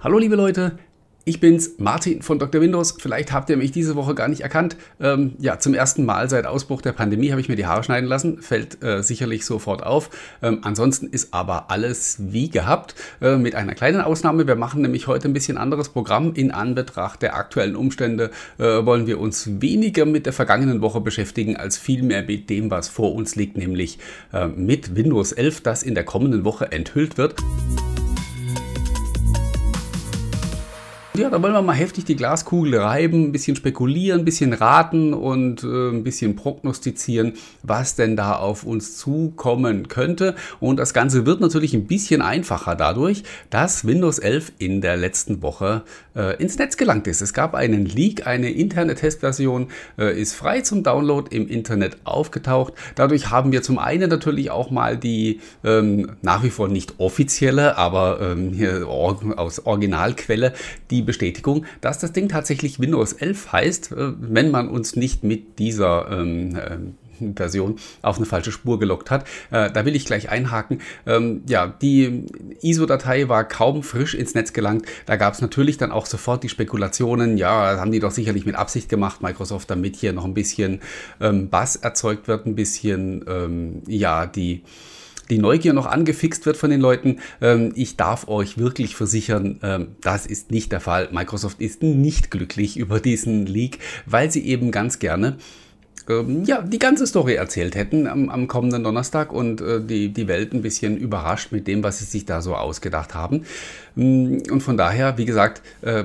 Hallo liebe Leute, ich bin's, Martin von Dr. Windows. Vielleicht habt ihr mich diese Woche gar nicht erkannt. Ähm, ja, zum ersten Mal seit Ausbruch der Pandemie habe ich mir die Haare schneiden lassen. Fällt äh, sicherlich sofort auf. Ähm, ansonsten ist aber alles wie gehabt. Äh, mit einer kleinen Ausnahme. Wir machen nämlich heute ein bisschen anderes Programm. In Anbetracht der aktuellen Umstände äh, wollen wir uns weniger mit der vergangenen Woche beschäftigen, als vielmehr mit dem, was vor uns liegt, nämlich äh, mit Windows 11, das in der kommenden Woche enthüllt wird. Ja, da wollen wir mal heftig die Glaskugel reiben, ein bisschen spekulieren, ein bisschen raten und äh, ein bisschen prognostizieren, was denn da auf uns zukommen könnte. Und das Ganze wird natürlich ein bisschen einfacher dadurch, dass Windows 11 in der letzten Woche äh, ins Netz gelangt ist. Es gab einen Leak, eine interne Testversion äh, ist frei zum Download im Internet aufgetaucht. Dadurch haben wir zum einen natürlich auch mal die ähm, nach wie vor nicht offizielle, aber ähm, hier aus Originalquelle die Bestätigung, dass das Ding tatsächlich Windows 11 heißt, äh, wenn man uns nicht mit dieser ähm, ähm, Version auf eine falsche Spur gelockt hat. Äh, da will ich gleich einhaken. Ähm, ja, die ISO-Datei war kaum frisch ins Netz gelangt. Da gab es natürlich dann auch sofort die Spekulationen, ja, haben die doch sicherlich mit Absicht gemacht, Microsoft, damit hier noch ein bisschen ähm, Bass erzeugt wird, ein bisschen, ähm, ja, die die Neugier noch angefixt wird von den Leuten. Ähm, ich darf euch wirklich versichern, ähm, das ist nicht der Fall. Microsoft ist nicht glücklich über diesen Leak, weil sie eben ganz gerne ähm, ja, die ganze Story erzählt hätten am, am kommenden Donnerstag und äh, die, die Welt ein bisschen überrascht mit dem, was sie sich da so ausgedacht haben. Mm, und von daher, wie gesagt, äh,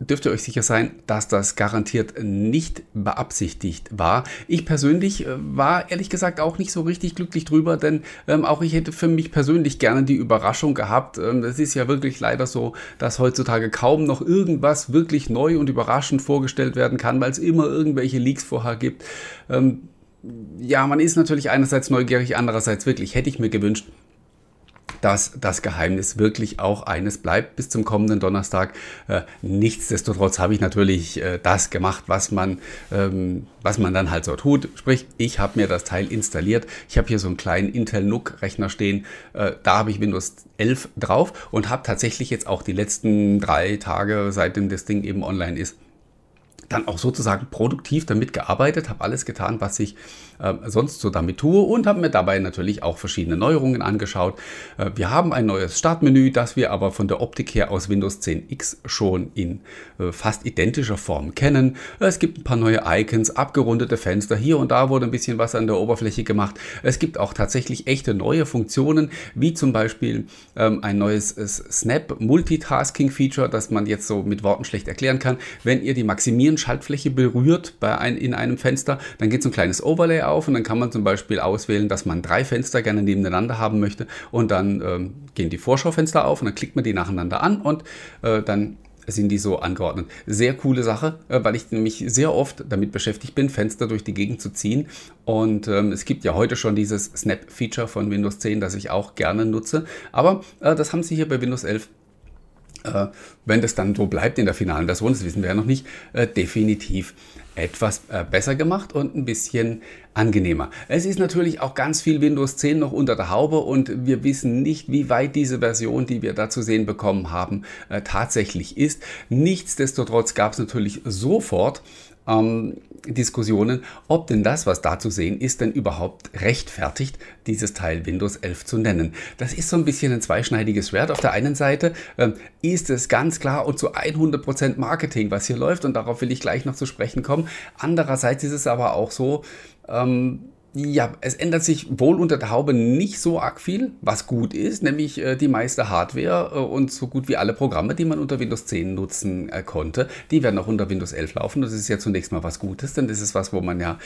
dürft ihr euch sicher sein, dass das garantiert nicht beabsichtigt war. Ich persönlich äh, war ehrlich gesagt auch nicht so richtig glücklich drüber, denn ähm, auch ich hätte für mich persönlich gerne die Überraschung gehabt. Ähm, es ist ja wirklich leider so, dass heutzutage kaum noch irgendwas wirklich neu und überraschend vorgestellt werden kann, weil es immer irgendwelche Leaks vorher gibt. Ähm, ja, man ist natürlich einerseits neugierig, andererseits wirklich hätte ich mir gewünscht, dass das Geheimnis wirklich auch eines bleibt bis zum kommenden Donnerstag. Äh, nichtsdestotrotz habe ich natürlich äh, das gemacht, was man, ähm, was man dann halt so tut. Sprich, ich habe mir das Teil installiert. Ich habe hier so einen kleinen Intel NUC Rechner stehen. Äh, da habe ich Windows 11 drauf und habe tatsächlich jetzt auch die letzten drei Tage, seitdem das Ding eben online ist, dann auch sozusagen produktiv damit gearbeitet, habe alles getan, was ich äh, sonst so damit tue und habe mir dabei natürlich auch verschiedene Neuerungen angeschaut. Äh, wir haben ein neues Startmenü, das wir aber von der Optik her aus Windows 10X schon in äh, fast identischer Form kennen. Es gibt ein paar neue Icons, abgerundete Fenster, hier und da wurde ein bisschen was an der Oberfläche gemacht. Es gibt auch tatsächlich echte neue Funktionen, wie zum Beispiel ähm, ein neues äh, Snap Multitasking Feature, das man jetzt so mit Worten schlecht erklären kann. Wenn ihr die Maximieren Schaltfläche berührt bei ein, in einem Fenster, dann geht so ein kleines Overlay auf und dann kann man zum Beispiel auswählen, dass man drei Fenster gerne nebeneinander haben möchte und dann ähm, gehen die Vorschaufenster auf und dann klickt man die nacheinander an und äh, dann sind die so angeordnet. Sehr coole Sache, äh, weil ich nämlich sehr oft damit beschäftigt bin, Fenster durch die Gegend zu ziehen. Und ähm, es gibt ja heute schon dieses Snap-Feature von Windows 10, das ich auch gerne nutze. Aber äh, das haben sie hier bei Windows 11 äh, wenn das dann so bleibt in der finalen Version, das wissen wir ja noch nicht, äh, definitiv etwas äh, besser gemacht und ein bisschen angenehmer. Es ist natürlich auch ganz viel Windows 10 noch unter der Haube und wir wissen nicht, wie weit diese Version, die wir da zu sehen bekommen haben, äh, tatsächlich ist. Nichtsdestotrotz gab es natürlich sofort ähm, Diskussionen, ob denn das, was da zu sehen ist, denn überhaupt rechtfertigt, dieses Teil Windows 11 zu nennen. Das ist so ein bisschen ein zweischneidiges Schwert. Auf der einen Seite ähm, ist es ganz klar und zu 100% Marketing, was hier läuft und darauf will ich gleich noch zu sprechen kommen. Andererseits ist es aber auch so, ähm, ja, es ändert sich wohl unter der Haube nicht so arg viel, was gut ist, nämlich äh, die meiste Hardware äh, und so gut wie alle Programme, die man unter Windows 10 nutzen äh, konnte, die werden auch unter Windows 11 laufen. Das ist ja zunächst mal was Gutes, denn das ist was, wo man ja,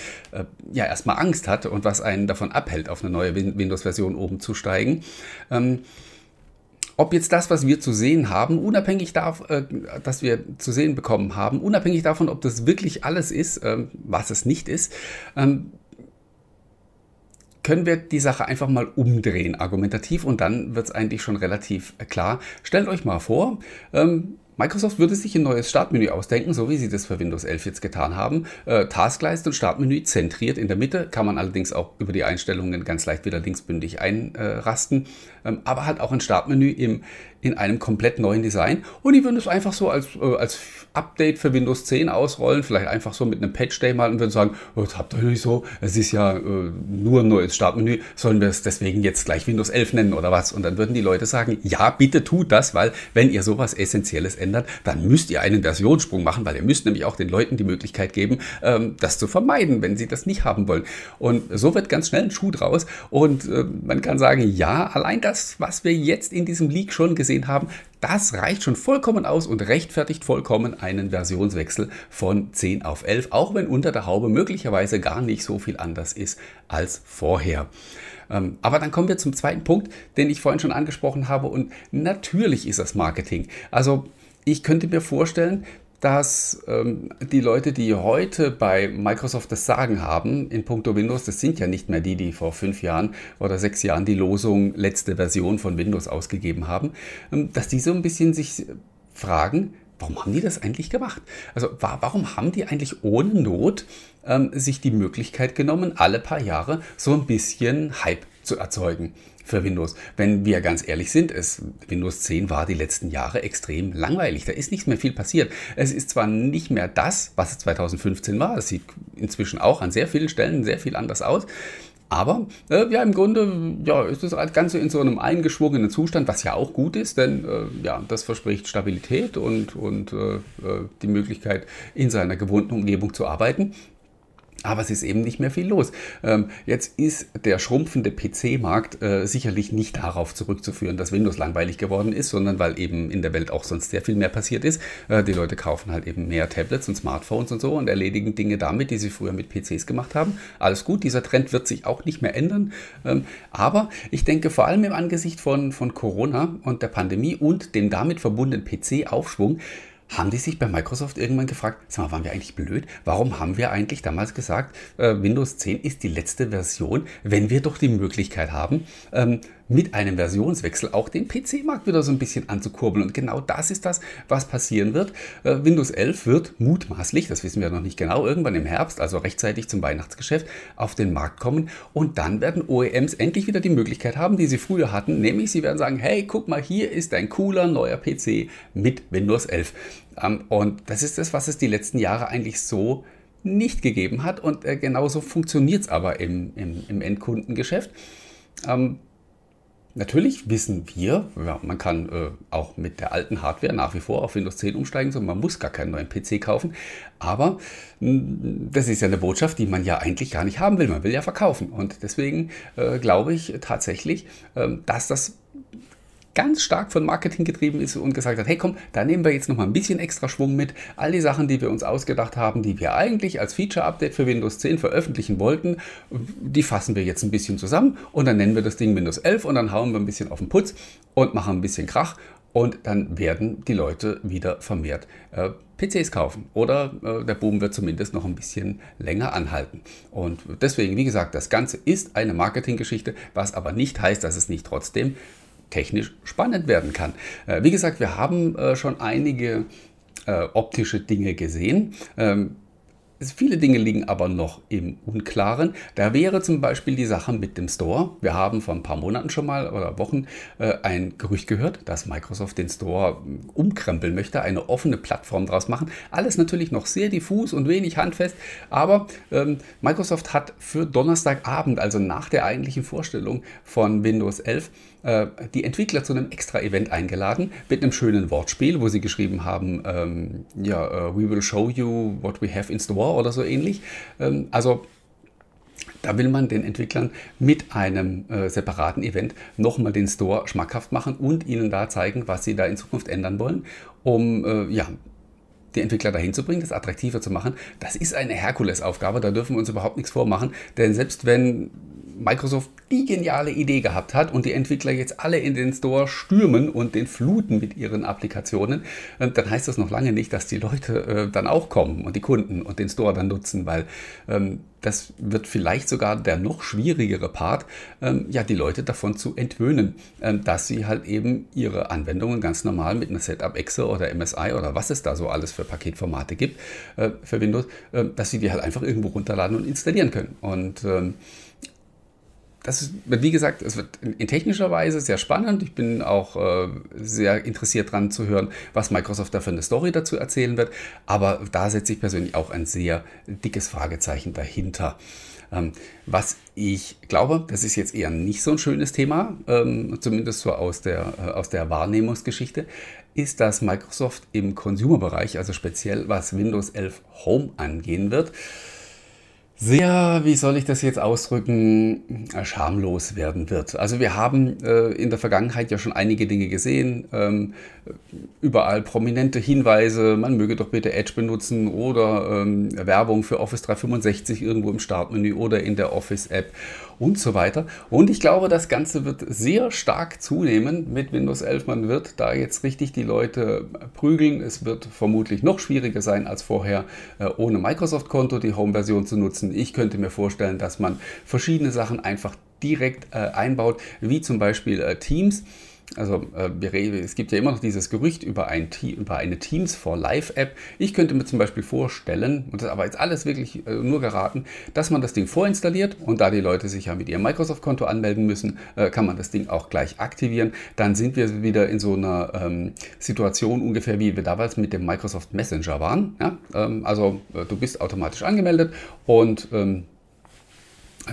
ja erstmal Angst hat und was einen davon abhält, auf eine neue Win Windows-Version oben zu steigen. Ähm, ob jetzt das, was wir zu sehen haben, unabhängig davon, äh, dass wir zu sehen bekommen haben, unabhängig davon, ob das wirklich alles ist, ähm, was es nicht ist, ähm, können wir die Sache einfach mal umdrehen, argumentativ, und dann wird es eigentlich schon relativ äh, klar. Stellt euch mal vor, ähm, Microsoft würde sich ein neues Startmenü ausdenken, so wie sie das für Windows 11 jetzt getan haben. Äh, Taskleiste und Startmenü zentriert in der Mitte, kann man allerdings auch über die Einstellungen ganz leicht wieder linksbündig einrasten. Ähm, aber halt auch ein Startmenü im, in einem komplett neuen Design und die würden es einfach so als, äh, als Update für Windows 10 ausrollen, vielleicht einfach so mit einem Patch Day mal und würden sagen, oh, das habt ihr nicht so, es ist ja äh, nur ein neues Startmenü, sollen wir es deswegen jetzt gleich Windows 11 nennen oder was? Und dann würden die Leute sagen, ja, bitte tut das, weil wenn ihr sowas Essentielles ändert, dann müsst ihr einen Versionssprung machen, weil ihr müsst nämlich auch den Leuten die Möglichkeit geben, ähm, das zu vermeiden, wenn sie das nicht haben wollen. Und so wird ganz schnell ein Schuh draus und äh, man kann sagen, ja, allein das, was wir jetzt in diesem Leak schon gesehen haben, das reicht schon vollkommen aus und rechtfertigt vollkommen einen Versionswechsel von 10 auf 11, auch wenn unter der Haube möglicherweise gar nicht so viel anders ist als vorher. Ähm, aber dann kommen wir zum zweiten Punkt, den ich vorhin schon angesprochen habe und natürlich ist das Marketing. Also ich könnte mir vorstellen, dass ähm, die Leute, die heute bei Microsoft das Sagen haben in puncto Windows, das sind ja nicht mehr die, die vor fünf Jahren oder sechs Jahren die Losung letzte Version von Windows ausgegeben haben, ähm, dass die so ein bisschen sich fragen, warum haben die das eigentlich gemacht? Also warum haben die eigentlich ohne Not ähm, sich die Möglichkeit genommen, alle paar Jahre so ein bisschen Hype zu erzeugen? für Windows. Wenn wir ganz ehrlich sind, es, Windows 10 war die letzten Jahre extrem langweilig. Da ist nicht mehr viel passiert. Es ist zwar nicht mehr das, was es 2015 war. Es sieht inzwischen auch an sehr vielen Stellen sehr viel anders aus. Aber äh, ja, im Grunde ja, ist das Ganze in so einem eingeschwungenen Zustand, was ja auch gut ist, denn äh, ja, das verspricht Stabilität und, und äh, äh die Möglichkeit, in seiner gewohnten Umgebung zu arbeiten. Aber es ist eben nicht mehr viel los. Ähm, jetzt ist der schrumpfende PC-Markt äh, sicherlich nicht darauf zurückzuführen, dass Windows langweilig geworden ist, sondern weil eben in der Welt auch sonst sehr viel mehr passiert ist. Äh, die Leute kaufen halt eben mehr Tablets und Smartphones und so und erledigen Dinge damit, die sie früher mit PCs gemacht haben. Alles gut, dieser Trend wird sich auch nicht mehr ändern. Ähm, aber ich denke vor allem im Angesicht von, von Corona und der Pandemie und dem damit verbundenen PC-Aufschwung, haben die sich bei Microsoft irgendwann gefragt, sag mal, waren wir eigentlich blöd? Warum haben wir eigentlich damals gesagt, äh, Windows 10 ist die letzte Version, wenn wir doch die Möglichkeit haben, ähm, mit einem Versionswechsel auch den PC-Markt wieder so ein bisschen anzukurbeln. Und genau das ist das, was passieren wird. Äh, Windows 11 wird mutmaßlich, das wissen wir noch nicht genau, irgendwann im Herbst, also rechtzeitig zum Weihnachtsgeschäft, auf den Markt kommen. Und dann werden OEMs endlich wieder die Möglichkeit haben, die sie früher hatten, nämlich sie werden sagen, hey, guck mal, hier ist ein cooler neuer PC mit Windows 11. Ähm, und das ist das, was es die letzten Jahre eigentlich so nicht gegeben hat. Und äh, genauso funktioniert es aber im, im, im Endkundengeschäft. Natürlich wissen wir, ja, man kann äh, auch mit der alten Hardware nach wie vor auf Windows 10 umsteigen, so man muss gar keinen neuen PC kaufen. Aber mh, hm, das ist ja eine Botschaft, die man ja eigentlich gar nicht haben will. Man will ja verkaufen. Und deswegen äh, glaube ich tatsächlich, äh, dass das ganz stark von Marketing getrieben ist und gesagt hat, hey komm, da nehmen wir jetzt noch mal ein bisschen extra Schwung mit. All die Sachen, die wir uns ausgedacht haben, die wir eigentlich als Feature-Update für Windows 10 veröffentlichen wollten, die fassen wir jetzt ein bisschen zusammen und dann nennen wir das Ding Windows 11 und dann hauen wir ein bisschen auf den Putz und machen ein bisschen Krach und dann werden die Leute wieder vermehrt äh, PCs kaufen oder äh, der Boom wird zumindest noch ein bisschen länger anhalten. Und deswegen, wie gesagt, das Ganze ist eine Marketinggeschichte, was aber nicht heißt, dass es nicht trotzdem technisch spannend werden kann. Äh, wie gesagt, wir haben äh, schon einige äh, optische Dinge gesehen. Ähm, Viele Dinge liegen aber noch im Unklaren. Da wäre zum Beispiel die Sache mit dem Store. Wir haben vor ein paar Monaten schon mal oder Wochen äh, ein Gerücht gehört, dass Microsoft den Store umkrempeln möchte, eine offene Plattform daraus machen. Alles natürlich noch sehr diffus und wenig handfest, aber ähm, Microsoft hat für Donnerstagabend, also nach der eigentlichen Vorstellung von Windows 11, äh, die Entwickler zu einem Extra-Event eingeladen mit einem schönen Wortspiel, wo sie geschrieben haben, ähm, ja, uh, we will show you what we have in store oder so ähnlich. Ähm, also da will man den Entwicklern mit einem äh, separaten Event nochmal den Store schmackhaft machen und ihnen da zeigen, was sie da in Zukunft ändern wollen, um äh, ja, die Entwickler dahin zu bringen, das attraktiver zu machen. Das ist eine Herkulesaufgabe, da dürfen wir uns überhaupt nichts vormachen, denn selbst wenn Microsoft die geniale Idee gehabt hat und die Entwickler jetzt alle in den Store stürmen und den fluten mit ihren Applikationen, äh, dann heißt das noch lange nicht, dass die Leute äh, dann auch kommen und die Kunden und den Store dann nutzen, weil ähm, das wird vielleicht sogar der noch schwierigere Part, ähm, ja, die Leute davon zu entwöhnen, ähm, dass sie halt eben ihre Anwendungen ganz normal mit einer Setup-Exe oder MSI oder was es da so alles für Paketformate gibt äh, für Windows, dass sie die halt einfach irgendwo runterladen und installieren können. Und ähm, das wird, wie gesagt, es wird in technischer Weise sehr spannend. Ich bin auch äh, sehr interessiert daran zu hören, was Microsoft da für eine Story dazu erzählen wird. Aber da setze ich persönlich auch ein sehr dickes Fragezeichen dahinter. Ähm, was ich glaube, das ist jetzt eher nicht so ein schönes Thema, ähm, zumindest so aus der, äh, aus der Wahrnehmungsgeschichte, ist, dass Microsoft im Consumer-Bereich, also speziell was Windows 11 Home angehen wird, sehr, wie soll ich das jetzt ausdrücken, äh, schamlos werden wird. Also wir haben äh, in der Vergangenheit ja schon einige Dinge gesehen, ähm, überall prominente Hinweise, man möge doch bitte Edge benutzen oder ähm, Werbung für Office 365 irgendwo im Startmenü oder in der Office-App und so weiter. Und ich glaube, das Ganze wird sehr stark zunehmen mit Windows 11. Man wird da jetzt richtig die Leute prügeln. Es wird vermutlich noch schwieriger sein als vorher, äh, ohne Microsoft-Konto die Home-Version zu nutzen. Ich könnte mir vorstellen, dass man verschiedene Sachen einfach direkt äh, einbaut, wie zum Beispiel äh, Teams. Also äh, es gibt ja immer noch dieses Gerücht über, ein, über eine Teams for Live App. Ich könnte mir zum Beispiel vorstellen, und das ist aber jetzt alles wirklich äh, nur geraten, dass man das Ding vorinstalliert und da die Leute sich ja mit ihrem Microsoft-Konto anmelden müssen, äh, kann man das Ding auch gleich aktivieren. Dann sind wir wieder in so einer ähm, Situation ungefähr wie wir damals mit dem Microsoft Messenger waren. Ja? Ähm, also du bist automatisch angemeldet und ähm,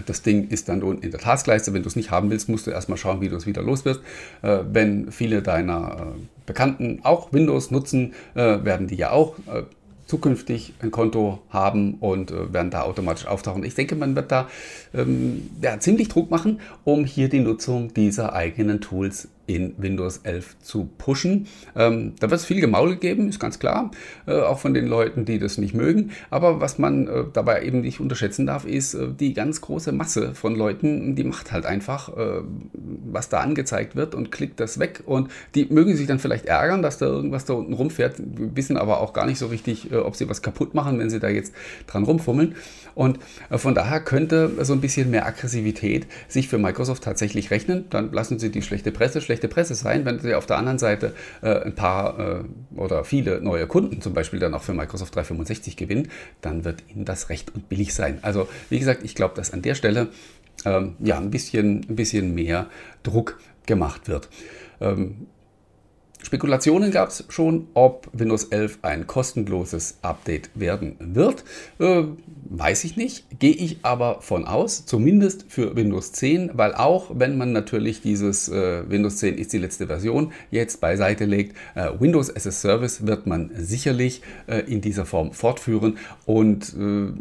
das Ding ist dann unten in der Taskleiste. Wenn du es nicht haben willst, musst du erstmal schauen, wie du es wieder los wirst. Äh, wenn viele deiner äh, Bekannten auch Windows nutzen, äh, werden die ja auch äh, zukünftig ein Konto haben und äh, werden da automatisch auftauchen. Ich denke, man wird da ähm, ja, ziemlich Druck machen, um hier die Nutzung dieser eigenen Tools in Windows 11 zu pushen. Ähm, da wird es viel Gemaul geben, ist ganz klar, äh, auch von den Leuten, die das nicht mögen. Aber was man äh, dabei eben nicht unterschätzen darf, ist äh, die ganz große Masse von Leuten, die macht halt einfach, äh, was da angezeigt wird und klickt das weg. Und die mögen sich dann vielleicht ärgern, dass da irgendwas da unten rumfährt, wissen aber auch gar nicht so richtig, äh, ob sie was kaputt machen, wenn sie da jetzt dran rumfummeln. Und äh, von daher könnte so ein bisschen mehr Aggressivität sich für Microsoft tatsächlich rechnen. Dann lassen sie die schlechte Presse, schlechte Presse sein. Wenn sie auf der anderen Seite äh, ein paar äh, oder viele neue Kunden zum Beispiel dann auch für Microsoft 365 gewinnen, dann wird ihnen das recht und billig sein. Also wie gesagt, ich glaube, dass an der Stelle ähm, ja ein bisschen, ein bisschen mehr Druck gemacht wird. Ähm, Spekulationen gab es schon, ob Windows 11 ein kostenloses Update werden wird. Äh, weiß ich nicht, gehe ich aber von aus, zumindest für Windows 10, weil auch wenn man natürlich dieses äh, Windows 10 ist die letzte Version jetzt beiseite legt, äh, Windows as a Service wird man sicherlich äh, in dieser Form fortführen und äh,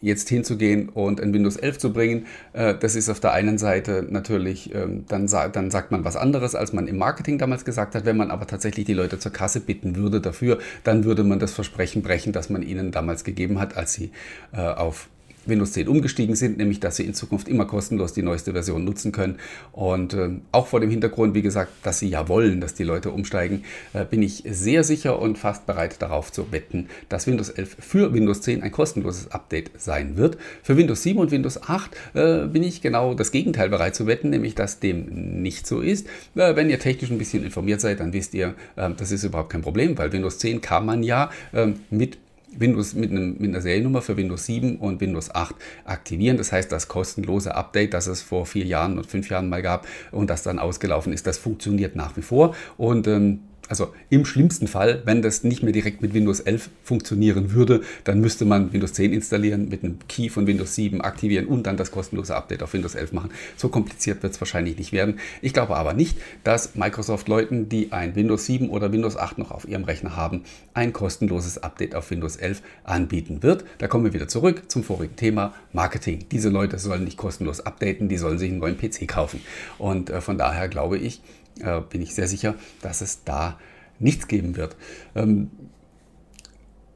jetzt hinzugehen und ein Windows 11 zu bringen, äh, das ist auf der einen Seite natürlich, ähm, dann, dann sagt man was anderes, als man im Marketing damals gesagt hat. Wenn man aber tatsächlich die Leute zur Kasse bitten würde dafür, dann würde man das Versprechen brechen, das man ihnen damals gegeben hat, als sie äh, auf Windows 10 umgestiegen sind, nämlich dass sie in Zukunft immer kostenlos die neueste Version nutzen können. Und äh, auch vor dem Hintergrund, wie gesagt, dass sie ja wollen, dass die Leute umsteigen, äh, bin ich sehr sicher und fast bereit darauf zu wetten, dass Windows 11 für Windows 10 ein kostenloses Update sein wird. Für Windows 7 und Windows 8 äh, bin ich genau das Gegenteil bereit zu wetten, nämlich dass dem nicht so ist. Äh, wenn ihr technisch ein bisschen informiert seid, dann wisst ihr, äh, das ist überhaupt kein Problem, weil Windows 10 kann man ja ähm, mit Windows mit, einem, mit, einer Seriennummer für Windows 7 und Windows 8 aktivieren. Das heißt, das kostenlose Update, das es vor vier Jahren und fünf Jahren mal gab und das dann ausgelaufen ist, das funktioniert nach wie vor. Und ähm, also im schlimmsten Fall, wenn das nicht mehr direkt mit Windows 11 funktionieren würde, dann müsste man Windows 10 installieren, mit einem Key von Windows 7 aktivieren und dann das kostenlose Update auf Windows 11 machen. So kompliziert wird es wahrscheinlich nicht werden. Ich glaube aber nicht, dass Microsoft Leuten, die ein Windows 7 oder Windows 8 noch auf ihrem Rechner haben, ein kostenloses Update auf Windows 11 anbieten wird. Da kommen wir wieder zurück zum vorigen Thema Marketing. Diese Leute sollen nicht kostenlos updaten, die sollen sich einen neuen PC kaufen. Und äh, von daher glaube ich, äh, bin ich sehr sicher, dass es da nichts geben wird. Ähm,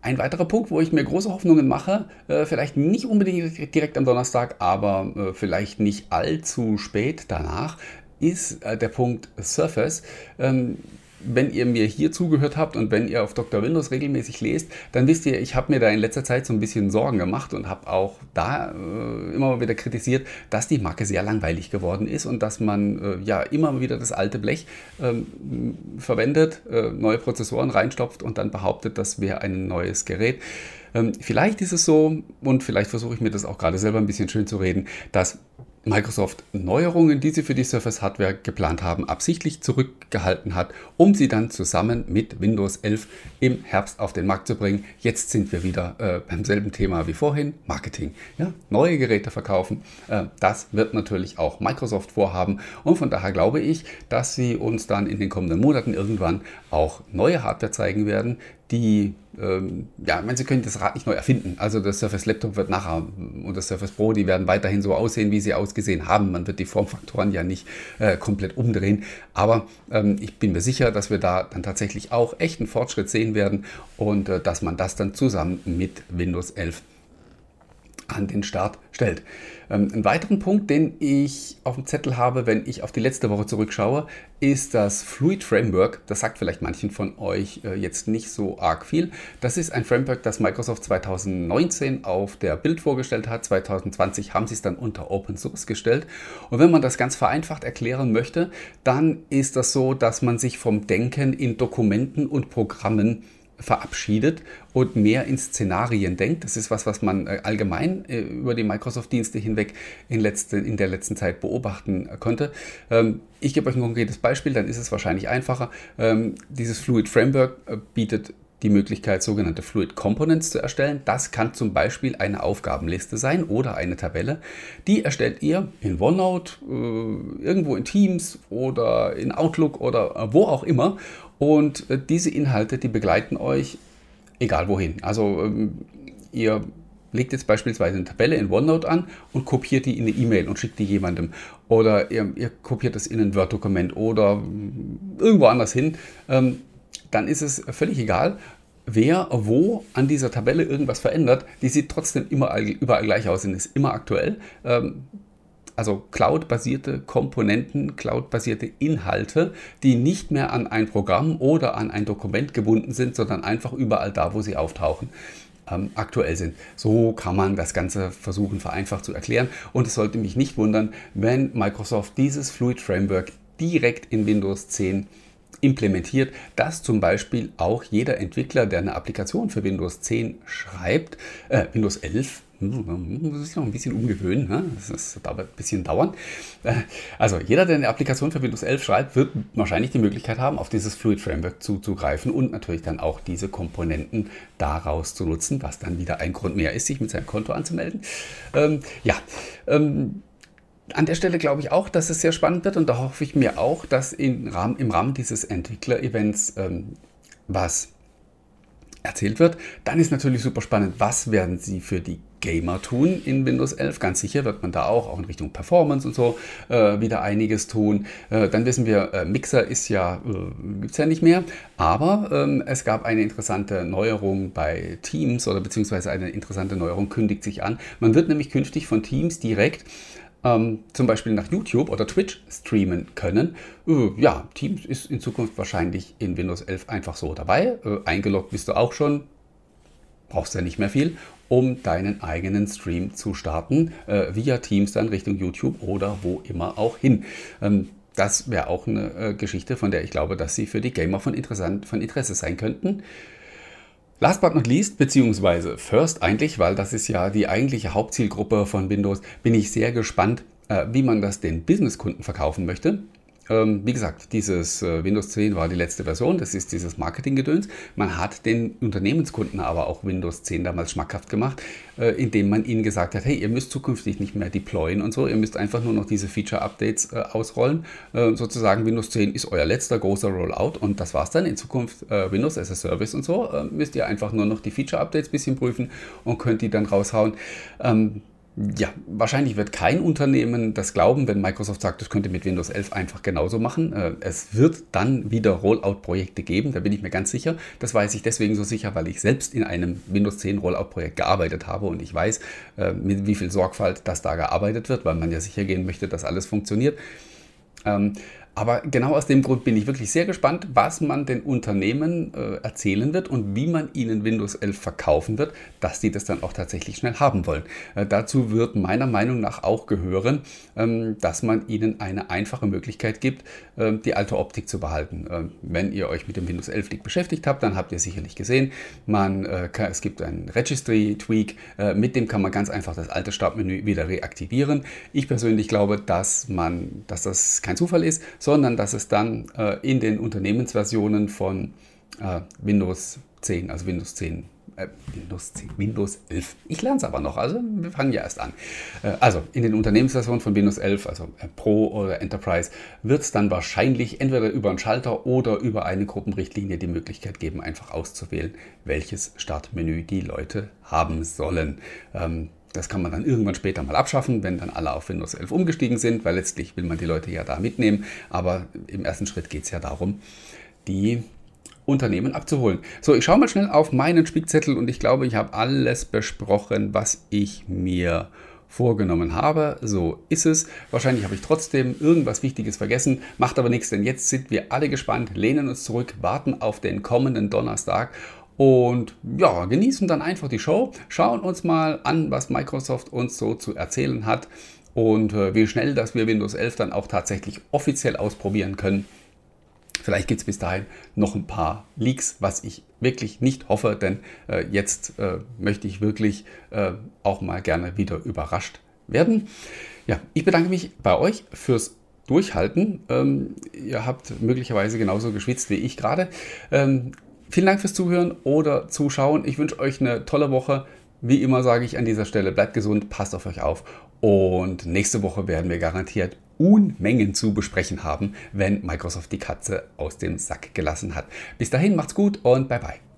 ein weiterer Punkt, wo ich mir große Hoffnungen mache, äh, vielleicht nicht unbedingt direkt am Donnerstag, aber äh, vielleicht nicht allzu spät danach, ist äh, der Punkt Surface. Ähm, wenn ihr mir hier zugehört habt und wenn ihr auf Dr. Windows regelmäßig lest, dann wisst ihr, ich habe mir da in letzter Zeit so ein bisschen Sorgen gemacht und habe auch da äh, immer wieder kritisiert, dass die Marke sehr langweilig geworden ist und dass man äh, ja immer wieder das alte Blech ähm, verwendet, äh, neue Prozessoren reinstopft und dann behauptet, das wäre ein neues Gerät. Ähm, vielleicht ist es so, und vielleicht versuche ich mir das auch gerade selber ein bisschen schön zu reden, dass Microsoft Neuerungen, die sie für die Surface Hardware geplant haben, absichtlich zurückgehalten hat, um sie dann zusammen mit Windows 11 im Herbst auf den Markt zu bringen. Jetzt sind wir wieder äh, beim selben Thema wie vorhin, Marketing. Ja, neue Geräte verkaufen, äh, das wird natürlich auch Microsoft vorhaben und von daher glaube ich, dass sie uns dann in den kommenden Monaten irgendwann auch neue Hardware zeigen werden, die, ähm, ja, ich meine, sie können das Rad nicht neu erfinden. Also das Surface Laptop wird nachher und das Surface Pro, die werden weiterhin so aussehen, wie sie ausgesehen haben. Man wird die Formfaktoren ja nicht äh, komplett umdrehen. Aber ähm, ich bin mir sicher, dass wir da dann tatsächlich auch echten Fortschritt sehen werden und äh, dass man das dann zusammen mit Windows 11 an den Start stellt. Ähm, einen weiteren Punkt, den ich auf dem Zettel habe, wenn ich auf die letzte Woche zurückschaue, ist das Fluid Framework. Das sagt vielleicht manchen von euch äh, jetzt nicht so arg viel. Das ist ein Framework, das Microsoft 2019 auf der Bild vorgestellt hat. 2020 haben sie es dann unter Open Source gestellt. Und wenn man das ganz vereinfacht erklären möchte, dann ist das so, dass man sich vom Denken in Dokumenten und Programmen verabschiedet und mehr in Szenarien denkt. Das ist was, was man äh, allgemein äh, über die Microsoft-Dienste hinweg in, letzte, in der letzten Zeit beobachten konnte. Ähm, ich gebe euch ein konkretes Beispiel, dann ist es wahrscheinlich einfacher. Ähm, dieses Fluid Framework äh, bietet die Möglichkeit, sogenannte Fluid Components zu erstellen. Das kann zum Beispiel eine Aufgabenliste sein oder eine Tabelle. Die erstellt ihr in OneNote, irgendwo in Teams oder in Outlook oder wo auch immer. Und äh, diese Inhalte, die begleiten euch egal wohin. Also ähm, ihr legt jetzt beispielsweise eine Tabelle in OneNote an und kopiert die in eine E-Mail und schickt die jemandem. Oder ihr, ihr kopiert das in ein Word-Dokument oder mm, irgendwo anders hin. Dann ist es völlig egal, wer wo an dieser Tabelle irgendwas verändert. Die sieht trotzdem immer überall gleich aus und ist immer aktuell. Ähm, also Cloud-basierte Komponenten, Cloud-basierte Inhalte, die nicht mehr an ein Programm oder an ein Dokument gebunden sind, sondern einfach überall da, wo sie auftauchen, ähm, aktuell sind. So kann man das Ganze versuchen vereinfacht zu erklären und es sollte mich nicht wundern, wenn Microsoft dieses Fluid Framework direkt in Windows 10 implementiert, dass zum Beispiel auch jeder Entwickler, der eine Applikation für Windows 10 schreibt, äh, Windows 11 muss sich noch ein bisschen umgewöhnen. Ne? Das, dauert ein bisschen dauern. Äh, also jeder, der eine Applikation für Windows 11 schreibt, wird wahrscheinlich die Möglichkeit haben, auf dieses Fluid Framework zuzugreifen und natürlich dann auch diese Komponenten daraus zu nutzen, was dann wieder ein Grund mehr ist, sich mit seinem Konto anzumelden. Ähm, ja, ähm, an der Stelle glaube ich auch, dass es sehr spannend wird und da hoffe ich mir auch, dass im Rahmen, im Rahmen dieses Entwickler-Events ähm, was erzählt wird. Dann ist natürlich super spannend, was werden sie für die Gamer tun in Windows 11. Ganz sicher wird man da auch, auch in Richtung Performance und so äh, wieder einiges tun. Äh, dann wissen wir, äh, Mixer ist ja, äh, gibt es ja nicht mehr, aber ähm, es gab eine interessante Neuerung bei Teams oder beziehungsweise eine interessante Neuerung kündigt sich an. Man wird nämlich künftig von Teams direkt ähm, zum Beispiel nach YouTube oder Twitch streamen können. Äh, ja, Teams ist in Zukunft wahrscheinlich in Windows 11 einfach so dabei. Äh, eingeloggt bist du auch schon, brauchst ja nicht mehr viel, um deinen eigenen Stream zu starten, äh, via Teams dann Richtung YouTube oder wo immer auch hin. Ähm, das wäre auch eine äh, Geschichte, von der ich glaube, dass sie für die Gamer von, interessant, von Interesse sein könnten. Last but not least, beziehungsweise first eigentlich, weil das ist ja die eigentliche Hauptzielgruppe von Windows, bin ich sehr gespannt, äh, wie man das den Businesskunden verkaufen möchte. Ähm, wie gesagt, dieses äh, Windows 10 war die letzte Version, das ist dieses Marketinggedöns. Man hat den Unternehmenskunden aber auch Windows 10 damals schmackhaft gemacht, äh, indem man ihnen gesagt hat, hey, ihr müsst zukünftig nicht mehr deployen und so, ihr müsst einfach nur noch diese Feature-Updates äh, ausrollen. Sozusagen Windows 10 ist euer letzter großer Rollout und das war's dann. In Zukunft Windows as a Service und so, müsst ihr einfach nur noch die Feature-Updates ein bisschen prüfen und könnt die dann raushauen. Ähm, ja, wahrscheinlich wird kein Unternehmen das glauben, wenn Microsoft sagt, das könnte mit Windows 11 einfach genauso machen. Äh, es wird dann wieder Rollout-Projekte geben, da bin ich mir ganz sicher. Das weiß ich deswegen so sicher, weil ich selbst in einem Windows 10 Rollout-Projekt gearbeitet habe und ich weiß, äh, mit wie viel Sorgfalt das da gearbeitet wird, weil man ja sicher gehen möchte, dass alles funktioniert. Ähm, Aber genau aus dem Grund bin ich wirklich sehr gespannt, was man den Unternehmen äh, erzählen wird und wie man ihnen Windows 11 verkaufen wird, dass die das dann auch tatsächlich schnell haben wollen. Äh, dazu wird meiner Meinung nach auch gehören, ähm, dass man ihnen eine einfache Möglichkeit gibt, äh, die alte Optik zu behalten. Äh, wenn ihr euch mit dem Windows 11 Leak beschäftigt habt, dann habt ihr sicherlich gesehen, man, äh, kann, es gibt einen Registry-Tweak, äh, mit dem kann man ganz einfach das alte Startmenü wieder reaktivieren. Ich persönlich glaube, dass man, dass das kein Zufall ist, sondern dass es dann äh, in den Unternehmensversionen von äh, Windows 10, also Windows 10 äh, Windows 10, Windows 11. Ich lerne es aber noch, also wir fangen ja erst an. Äh, also in den Unternehmensversionen von Windows 11, also äh, Pro oder Enterprise, wird es dann wahrscheinlich entweder über einen Schalter oder über eine Gruppenrichtlinie die Möglichkeit geben, einfach auszuwählen, welches Startmenü die Leute haben sollen. Ähm, das kann man dann irgendwann später mal abschaffen, wenn dann alle auf Windows 11 umgestiegen sind, weil letztlich will man die Leute ja da mitnehmen. Aber im ersten Schritt geht es ja darum, die Unternehmen abzuholen. So, ich schaue mal schnell auf meinen Spickzettel und ich glaube, ich habe alles besprochen, was ich mir vorgenommen habe. So ist es. Wahrscheinlich habe ich trotzdem irgendwas Wichtiges vergessen, macht aber nichts, denn jetzt sind wir alle gespannt, lehnen uns zurück, warten auf den kommenden Donnerstag und ja, genießen dann einfach die Show, schauen uns mal an, was Microsoft uns so zu erzählen hat und äh, wie schnell, dass wir Windows 11 dann auch tatsächlich offiziell ausprobieren können. Vielleicht gibt es bis dahin noch ein paar Leaks, was ich wirklich nicht hoffe, denn äh, jetzt äh, möchte ich wirklich äh, auch mal gerne wieder überrascht werden. Ja, ich bedanke mich bei euch fürs Durchhalten. Ähm, ihr habt möglicherweise genauso geschwitzt wie ich gerade. Ähm, Vielen Dank fürs Zuhören oder Zuschauen. Ich wünsche euch eine tolle Woche. Wie immer sage ich an dieser Stelle, bleibt gesund, passt auf euch auf. Und nächste Woche werden wir garantiert Unmengen zu besprechen haben, wenn Microsoft die Katze aus dem Sack gelassen hat. Bis dahin macht's gut und bye bye.